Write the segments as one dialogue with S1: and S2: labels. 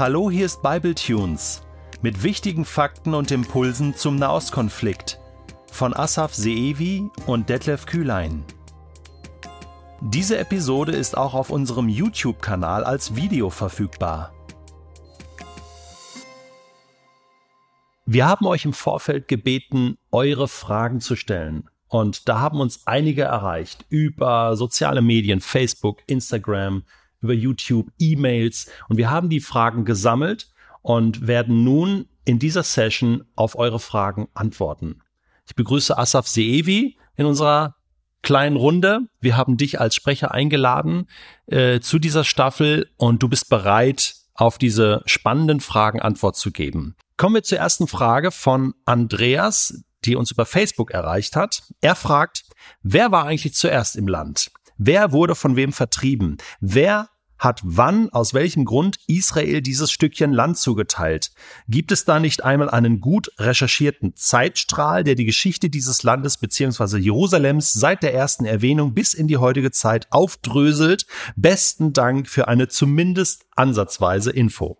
S1: Hallo, hier ist Bible Tunes mit wichtigen Fakten und Impulsen zum Nahostkonflikt von Asaf Seevi und Detlef Kühlein. Diese Episode ist auch auf unserem YouTube-Kanal als Video verfügbar. Wir haben euch im Vorfeld gebeten, eure Fragen zu stellen. Und da haben uns einige erreicht über soziale Medien, Facebook, Instagram, über YouTube, E-Mails. Und wir haben die Fragen gesammelt und werden nun in dieser Session auf eure Fragen antworten. Ich begrüße Asaf Seevi in unserer kleinen Runde. Wir haben dich als Sprecher eingeladen äh, zu dieser Staffel und du bist bereit, auf diese spannenden Fragen Antwort zu geben. Kommen wir zur ersten Frage von Andreas, die uns über Facebook erreicht hat. Er fragt, wer war eigentlich zuerst im Land? Wer wurde von wem vertrieben? Wer hat wann, aus welchem Grund Israel dieses Stückchen Land zugeteilt? Gibt es da nicht einmal einen gut recherchierten Zeitstrahl, der die Geschichte dieses Landes bzw. Jerusalems seit der ersten Erwähnung bis in die heutige Zeit aufdröselt? Besten Dank für eine zumindest ansatzweise Info.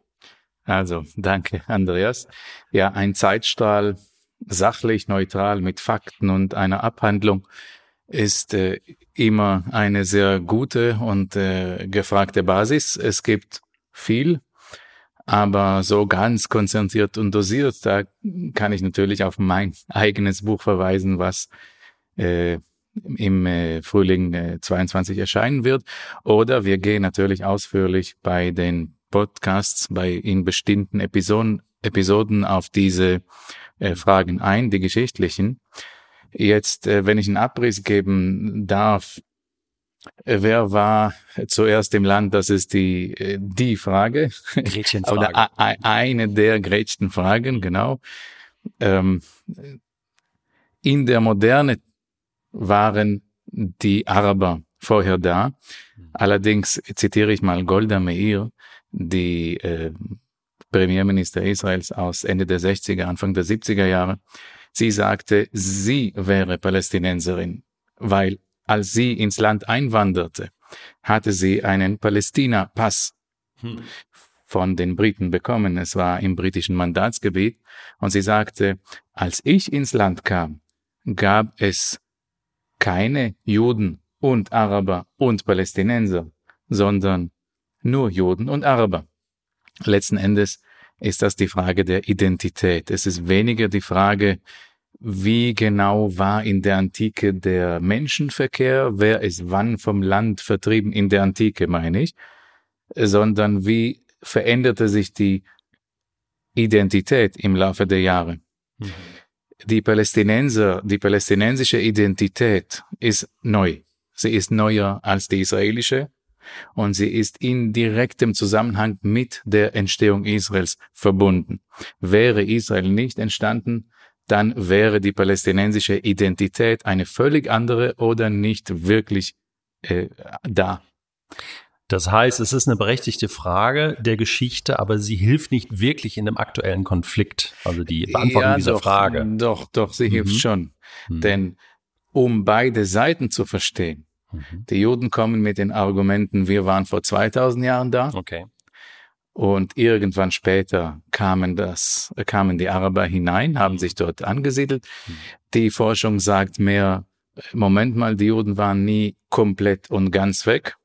S2: Also, danke, Andreas. Ja, ein Zeitstrahl, sachlich, neutral, mit Fakten und einer Abhandlung ist äh, immer eine sehr gute und äh, gefragte Basis. Es gibt viel, aber so ganz konzentriert und dosiert, da kann ich natürlich auf mein eigenes Buch verweisen, was äh, im äh, Frühling äh, 22 erscheinen wird. Oder wir gehen natürlich ausführlich bei den Podcasts, bei in bestimmten Episoden, Episoden auf diese äh, Fragen ein, die geschichtlichen. Jetzt, äh, wenn ich einen Abriss geben darf, äh, wer war zuerst im Land? Das ist die, äh, die Frage.
S1: Gretchenfrage.
S2: Oder eine der Gretchenfragen, genau. Ähm, in der Moderne waren die Araber vorher da. Allerdings zitiere ich mal Golda Meir, die äh, Premierminister Israels aus Ende der 60er, Anfang der 70er Jahre. Sie sagte, sie wäre Palästinenserin, weil als sie ins Land einwanderte, hatte sie einen Palästina-Pass hm. von den Briten bekommen. Es war im britischen Mandatsgebiet. Und sie sagte, als ich ins Land kam, gab es keine Juden und Araber und Palästinenser, sondern nur Juden und Araber. Letzten Endes ist das die Frage der Identität. Es ist weniger die Frage, wie genau war in der Antike der Menschenverkehr, wer ist wann vom Land vertrieben, in der Antike meine ich, sondern wie veränderte sich die Identität im Laufe der Jahre. Mhm. Die Palästinenser, die palästinensische Identität ist neu. Sie ist neuer als die israelische und sie ist in direktem Zusammenhang mit der Entstehung Israels verbunden. Wäre Israel nicht entstanden, dann wäre die palästinensische Identität eine völlig andere oder nicht wirklich äh, da.
S1: Das heißt, es ist eine berechtigte Frage der Geschichte, aber sie hilft nicht wirklich in dem aktuellen Konflikt. Also die Beantwortung ja, dieser
S2: doch,
S1: Frage.
S2: Doch, doch, sie mhm. hilft schon. Mhm. Denn um beide Seiten zu verstehen, mhm. die Juden kommen mit den Argumenten, wir waren vor 2000 Jahren da.
S1: Okay.
S2: Und irgendwann später kamen das, kamen die Araber hinein, haben sich dort angesiedelt. Mhm. Die Forschung sagt mehr, Moment mal, die Juden waren nie komplett und ganz weg.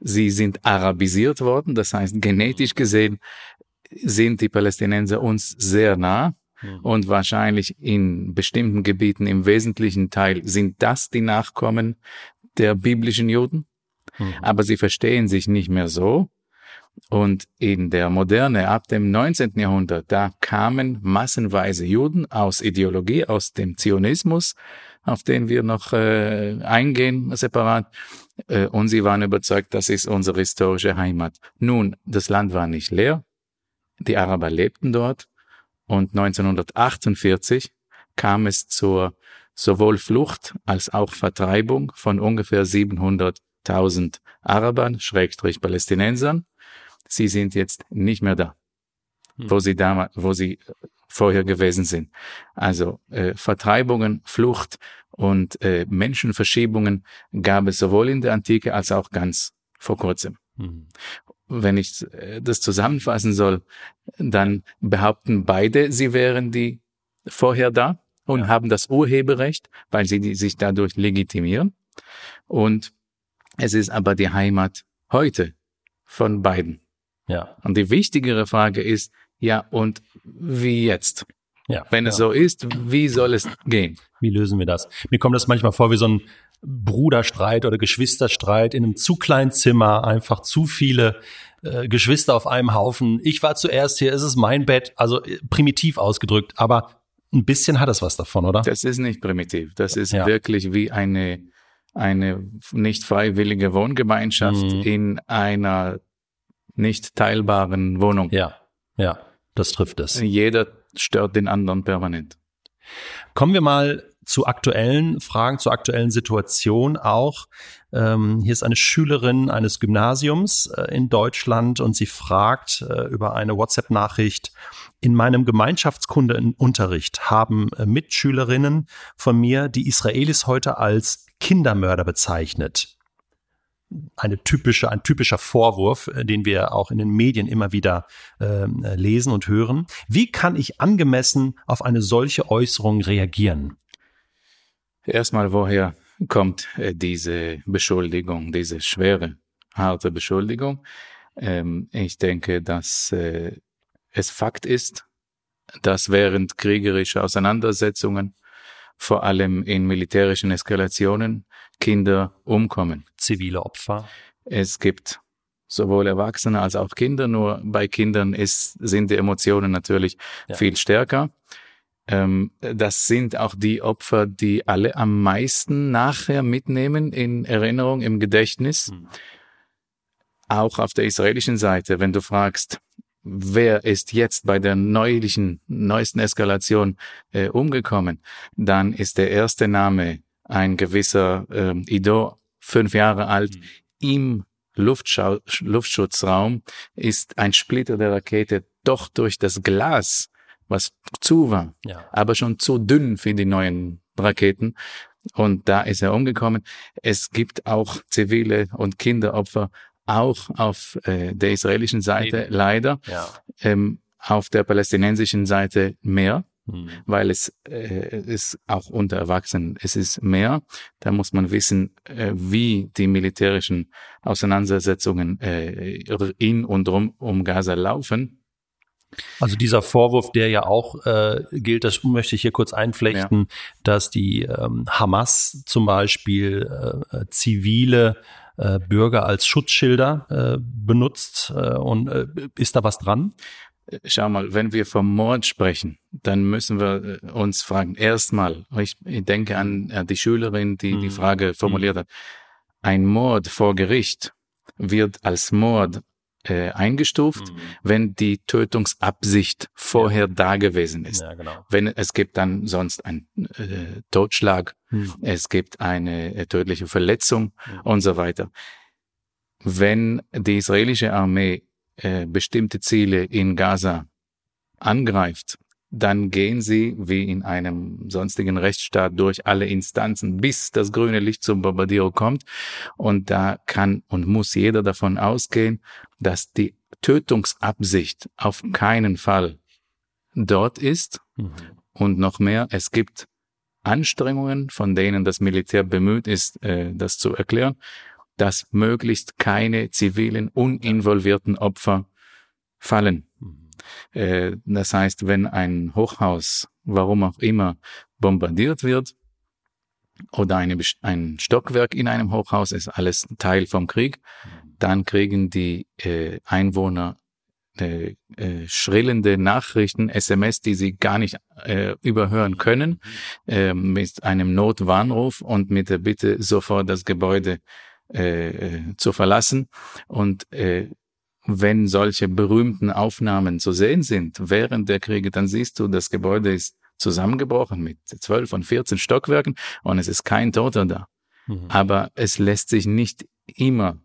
S2: Sie sind arabisiert worden, das heißt genetisch gesehen sind die Palästinenser uns sehr nah mhm. und wahrscheinlich in bestimmten Gebieten im wesentlichen Teil sind das die Nachkommen der biblischen Juden. Mhm. Aber sie verstehen sich nicht mehr so und in der Moderne ab dem 19. Jahrhundert, da kamen massenweise Juden aus Ideologie, aus dem Zionismus, auf den wir noch äh, eingehen separat. Äh, und sie waren überzeugt, das ist unsere historische Heimat. Nun, das Land war nicht leer. Die Araber lebten dort. Und 1948 kam es zur sowohl Flucht als auch Vertreibung von ungefähr 700.000 Arabern, Schrägstrich Palästinensern sie sind jetzt nicht mehr da, hm. wo sie da, wo sie vorher gewesen sind. Also äh, Vertreibungen, Flucht und äh, Menschenverschiebungen gab es sowohl in der Antike als auch ganz vor kurzem. Hm. wenn ich äh, das zusammenfassen soll, dann behaupten beide, sie wären die vorher da und ja. haben das Urheberrecht, weil sie sich dadurch legitimieren. Und es ist aber die Heimat heute von beiden. Ja. Und die wichtigere Frage ist, ja, und wie jetzt? Ja, Wenn es ja. so ist, wie soll es gehen?
S1: Wie lösen wir das? Mir kommt das manchmal vor wie so ein Bruderstreit oder Geschwisterstreit in einem zu kleinen Zimmer, einfach zu viele äh, Geschwister auf einem Haufen. Ich war zuerst hier, es ist mein Bett, also äh, primitiv ausgedrückt, aber ein bisschen hat es was davon, oder?
S2: Das ist nicht primitiv. Das ist ja. wirklich wie eine, eine nicht freiwillige Wohngemeinschaft mhm. in einer nicht teilbaren Wohnung.
S1: Ja, ja, das trifft es.
S2: Jeder stört den anderen permanent.
S1: Kommen wir mal zu aktuellen Fragen, zur aktuellen Situation auch. Ähm, hier ist eine Schülerin eines Gymnasiums äh, in Deutschland und sie fragt äh, über eine WhatsApp-Nachricht, in meinem Gemeinschaftskundeunterricht haben äh, Mitschülerinnen von mir die Israelis heute als Kindermörder bezeichnet eine typische, ein typischer Vorwurf, äh, den wir auch in den Medien immer wieder äh, lesen und hören. Wie kann ich angemessen auf eine solche Äußerung reagieren?
S2: Erstmal, woher kommt äh, diese Beschuldigung, diese schwere, harte Beschuldigung? Ähm, ich denke, dass äh, es Fakt ist, dass während kriegerischer Auseinandersetzungen vor allem in militärischen Eskalationen Kinder umkommen.
S1: Zivile Opfer.
S2: Es gibt sowohl Erwachsene als auch Kinder, nur bei Kindern ist, sind die Emotionen natürlich ja. viel stärker. Ähm, das sind auch die Opfer, die alle am meisten nachher mitnehmen in Erinnerung, im Gedächtnis. Mhm. Auch auf der israelischen Seite, wenn du fragst, wer ist jetzt bei der neulichen, neuesten Eskalation äh, umgekommen, dann ist der erste Name ein gewisser äh, Ido, fünf Jahre alt, mhm. im Luftschau Luftschutzraum ist ein Splitter der Rakete doch durch das Glas, was zu war, ja. aber schon zu dünn für die neuen Raketen. Und da ist er umgekommen. Es gibt auch zivile und Kinderopfer auch auf äh, der israelischen Seite leider, ja. ähm, auf der palästinensischen Seite mehr, mhm. weil es äh, ist auch unter Erwachsenen, es ist mehr. Da muss man wissen, äh, wie die militärischen Auseinandersetzungen äh, in und rum um Gaza laufen.
S1: Also dieser Vorwurf, der ja auch äh, gilt, das möchte ich hier kurz einflechten, ja. dass die ähm, Hamas zum Beispiel äh, zivile äh, Bürger als Schutzschilder äh, benutzt. Äh, und äh, ist da was dran?
S2: Schau mal, wenn wir vom Mord sprechen, dann müssen wir äh, uns fragen, erstmal, ich denke an die Schülerin, die die mhm. Frage formuliert hat, ein Mord vor Gericht wird als Mord äh, eingestuft, mhm. wenn die Tötungsabsicht vorher ja. da gewesen ist. Ja, genau. Wenn es gibt dann sonst ein äh, Totschlag, mhm. es gibt eine äh, tödliche Verletzung mhm. und so weiter. Wenn die israelische Armee äh, bestimmte Ziele in Gaza angreift, dann gehen sie wie in einem sonstigen Rechtsstaat durch alle Instanzen, bis das grüne Licht zum Bombardierung kommt. Und da kann und muss jeder davon ausgehen, dass die Tötungsabsicht auf keinen Fall dort ist. Mhm. Und noch mehr, es gibt Anstrengungen, von denen das Militär bemüht ist, äh, das zu erklären, dass möglichst keine zivilen, uninvolvierten Opfer fallen. Äh, das heißt, wenn ein Hochhaus, warum auch immer, bombardiert wird, oder eine, ein Stockwerk in einem Hochhaus ist alles Teil vom Krieg, dann kriegen die äh, Einwohner äh, schrillende Nachrichten, SMS, die sie gar nicht äh, überhören können, äh, mit einem Notwarnruf und mit der Bitte, sofort das Gebäude äh zu verlassen. Und äh, wenn solche berühmten Aufnahmen zu sehen sind während der Kriege, dann siehst du, das Gebäude ist zusammengebrochen mit zwölf und 14 Stockwerken und es ist kein Toter da. Mhm. Aber es lässt sich nicht immer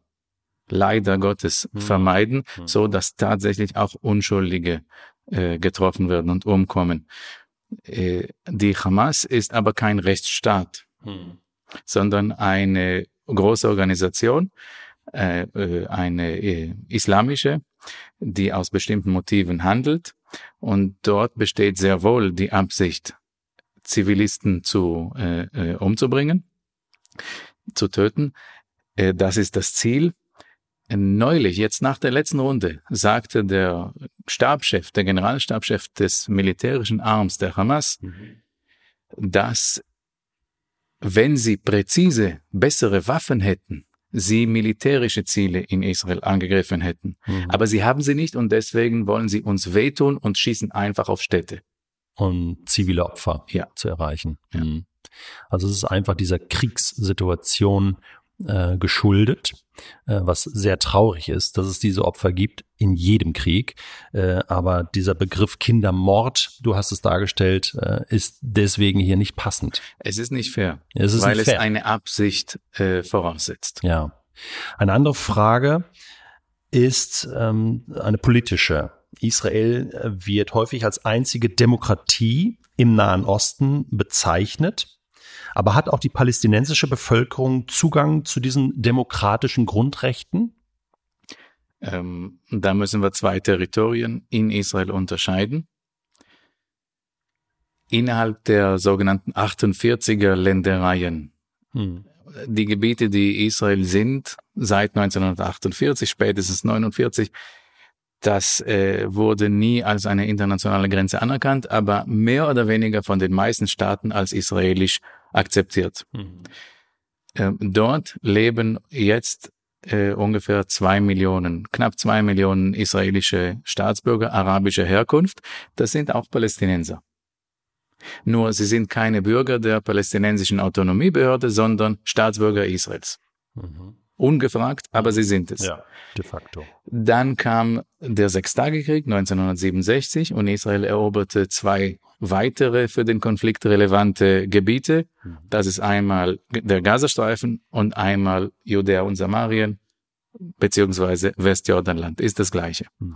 S2: leider Gottes mhm. vermeiden, mhm. so dass tatsächlich auch Unschuldige äh, getroffen werden und umkommen. Äh, die Hamas ist aber kein Rechtsstaat, mhm. sondern eine große Organisation, eine äh, islamische, die aus bestimmten Motiven handelt. Und dort besteht sehr wohl die Absicht, Zivilisten zu äh, äh, umzubringen, zu töten. Äh, das ist das Ziel. Neulich, jetzt nach der letzten Runde, sagte der Stabschef, der Generalstabschef des militärischen Arms der Hamas, mhm. dass wenn sie präzise bessere Waffen hätten, sie militärische Ziele in Israel angegriffen hätten. Mhm. Aber sie haben sie nicht und deswegen wollen sie uns wehtun und schießen einfach auf Städte.
S1: Um zivile Opfer ja. zu erreichen. Ja. Mhm. Also es ist einfach dieser Kriegssituation äh, geschuldet, äh, was sehr traurig ist, dass es diese Opfer gibt in jedem Krieg. Äh, aber dieser Begriff Kindermord, du hast es dargestellt, äh, ist deswegen hier nicht passend.
S2: Es ist nicht fair, es ist weil es fair. eine Absicht äh, voraussetzt.
S1: Ja. Eine andere Frage ist ähm, eine politische. Israel äh, wird häufig als einzige Demokratie im Nahen Osten bezeichnet. Aber hat auch die palästinensische Bevölkerung Zugang zu diesen demokratischen Grundrechten?
S2: Ähm, da müssen wir zwei Territorien in Israel unterscheiden. Innerhalb der sogenannten 48er Ländereien, hm. die Gebiete, die Israel sind, seit 1948, spätestens 49, das äh, wurde nie als eine internationale Grenze anerkannt, aber mehr oder weniger von den meisten Staaten als israelisch akzeptiert. Mhm. Ähm, dort leben jetzt äh, ungefähr zwei Millionen, knapp zwei Millionen israelische Staatsbürger arabischer Herkunft. Das sind auch Palästinenser. Nur sie sind keine Bürger der palästinensischen Autonomiebehörde, sondern Staatsbürger Israels. Mhm. Ungefragt, aber sie sind es.
S1: Ja, de facto.
S2: Dann kam der Sechstagekrieg 1967 und Israel eroberte zwei weitere für den Konflikt relevante Gebiete. Mhm. Das ist einmal der Gazastreifen und einmal Judäa und Samarien beziehungsweise Westjordanland. Ist das gleiche. Mhm.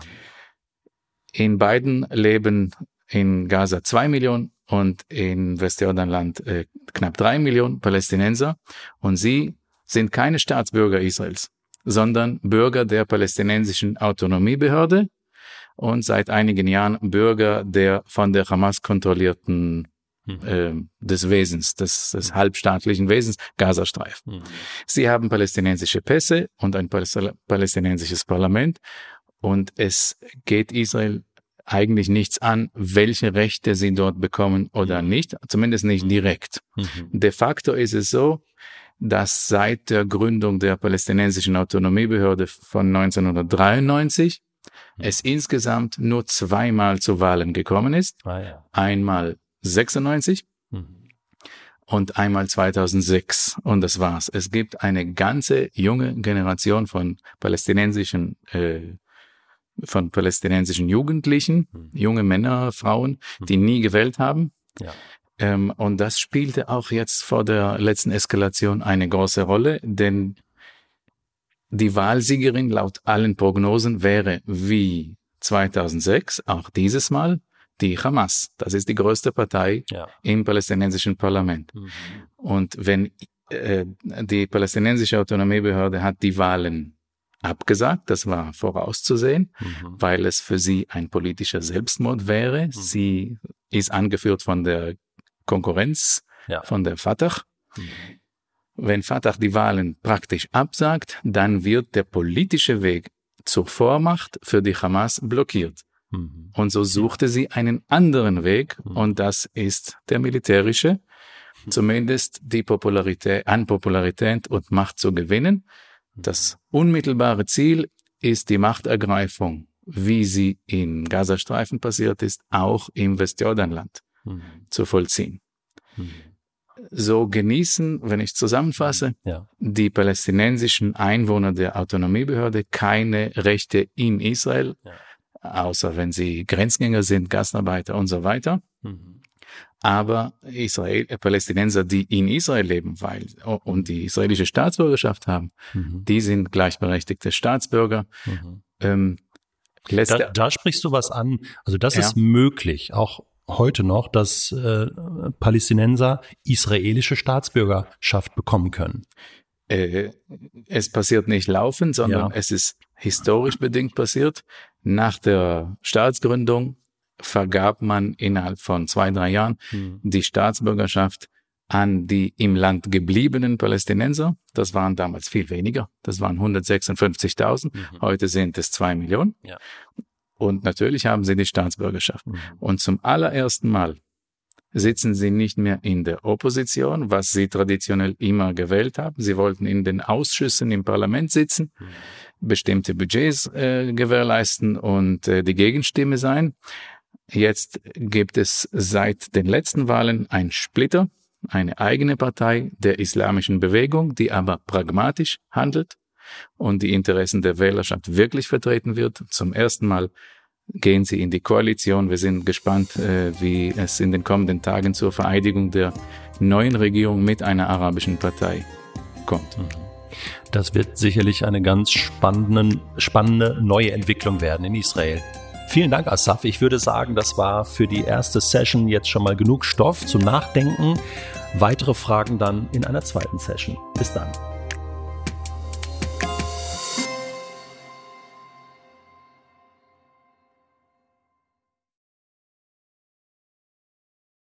S2: In beiden leben in Gaza zwei Millionen und in Westjordanland äh, knapp drei Millionen Palästinenser und sie sind keine Staatsbürger Israels, sondern Bürger der palästinensischen Autonomiebehörde und seit einigen Jahren Bürger der von der Hamas kontrollierten mhm. äh, des Wesens, des, des halbstaatlichen Wesens, Gazastreif. Mhm. Sie haben palästinensische Pässe und ein palästinensisches Parlament und es geht Israel eigentlich nichts an, welche Rechte sie dort bekommen oder mhm. nicht, zumindest nicht mhm. direkt. Mhm. De facto ist es so, dass seit der Gründung der palästinensischen Autonomiebehörde von 1993 hm. es insgesamt nur zweimal zu Wahlen gekommen ist. Ah, ja. Einmal 96 mhm. und einmal 2006. Und das war's. Es gibt eine ganze junge Generation von palästinensischen äh, von palästinensischen Jugendlichen, mhm. junge Männer, Frauen, die mhm. nie gewählt haben. Ja. Ähm, und das spielte auch jetzt vor der letzten Eskalation eine große Rolle, denn die Wahlsiegerin laut allen Prognosen wäre wie 2006 auch dieses Mal die Hamas. Das ist die größte Partei ja. im palästinensischen Parlament. Mhm. Und wenn äh, die palästinensische Autonomiebehörde hat die Wahlen abgesagt, das war vorauszusehen, mhm. weil es für sie ein politischer Selbstmord wäre. Mhm. Sie ist angeführt von der Konkurrenz, ja. von der Fatah. Mhm. Wenn Fatah die Wahlen praktisch absagt, dann wird der politische Weg zur Vormacht für die Hamas blockiert. Mhm. Und so suchte sie einen anderen Weg mhm. und das ist der militärische, zumindest die Popularität, an Popularität und Macht zu gewinnen. Das unmittelbare Ziel ist die Machtergreifung, wie sie im Gazastreifen passiert ist, auch im Westjordanland mhm. zu vollziehen. Mhm so genießen, wenn ich zusammenfasse, ja. die palästinensischen Einwohner der Autonomiebehörde keine Rechte in Israel, ja. außer wenn sie Grenzgänger sind, Gastarbeiter und so weiter. Mhm. Aber Israel, äh, Palästinenser, die in Israel leben, weil und die israelische Staatsbürgerschaft haben, mhm. die sind gleichberechtigte Staatsbürger. Mhm. Ähm,
S1: da, da, sprichst du was an. Also das ja. ist möglich, auch heute noch, dass äh, Palästinenser israelische Staatsbürgerschaft bekommen können.
S2: äh, es passiert nicht laufend, sondern ja. es ist historisch bedingt passiert. Nach der Staatsgründung vergab man innerhalb von zwei, drei Jahren hm. die Staatsbürgerschaft an die im Land gebliebenen Palästinenser. Das waren damals viel weniger. Das waren 156.000. Mhm. Heute sind es zwei Millionen. Ja. Und natürlich haben sie die Staatsbürgerschaft. Mhm. Und zum allerersten Mal sitzen sie nicht mehr in der Opposition, was sie traditionell immer gewählt haben. Sie wollten in den Ausschüssen im Parlament sitzen, mhm. bestimmte Budgets äh, gewährleisten und äh, die Gegenstimme sein. Jetzt gibt es seit den letzten Wahlen ein Splitter, eine eigene Partei der islamischen Bewegung, die aber pragmatisch handelt und die Interessen der Wählerschaft wirklich vertreten wird. Zum ersten Mal gehen sie in die Koalition. Wir sind gespannt, äh, wie es in den kommenden Tagen zur Vereidigung der neuen Regierung mit einer arabischen Partei kommt. Mhm.
S1: Das wird sicherlich eine ganz spannende, spannende neue Entwicklung werden in Israel. Vielen Dank, Asaf. Ich würde sagen, das war für die erste Session jetzt schon mal genug Stoff zum Nachdenken. Weitere Fragen dann in einer zweiten Session. Bis dann.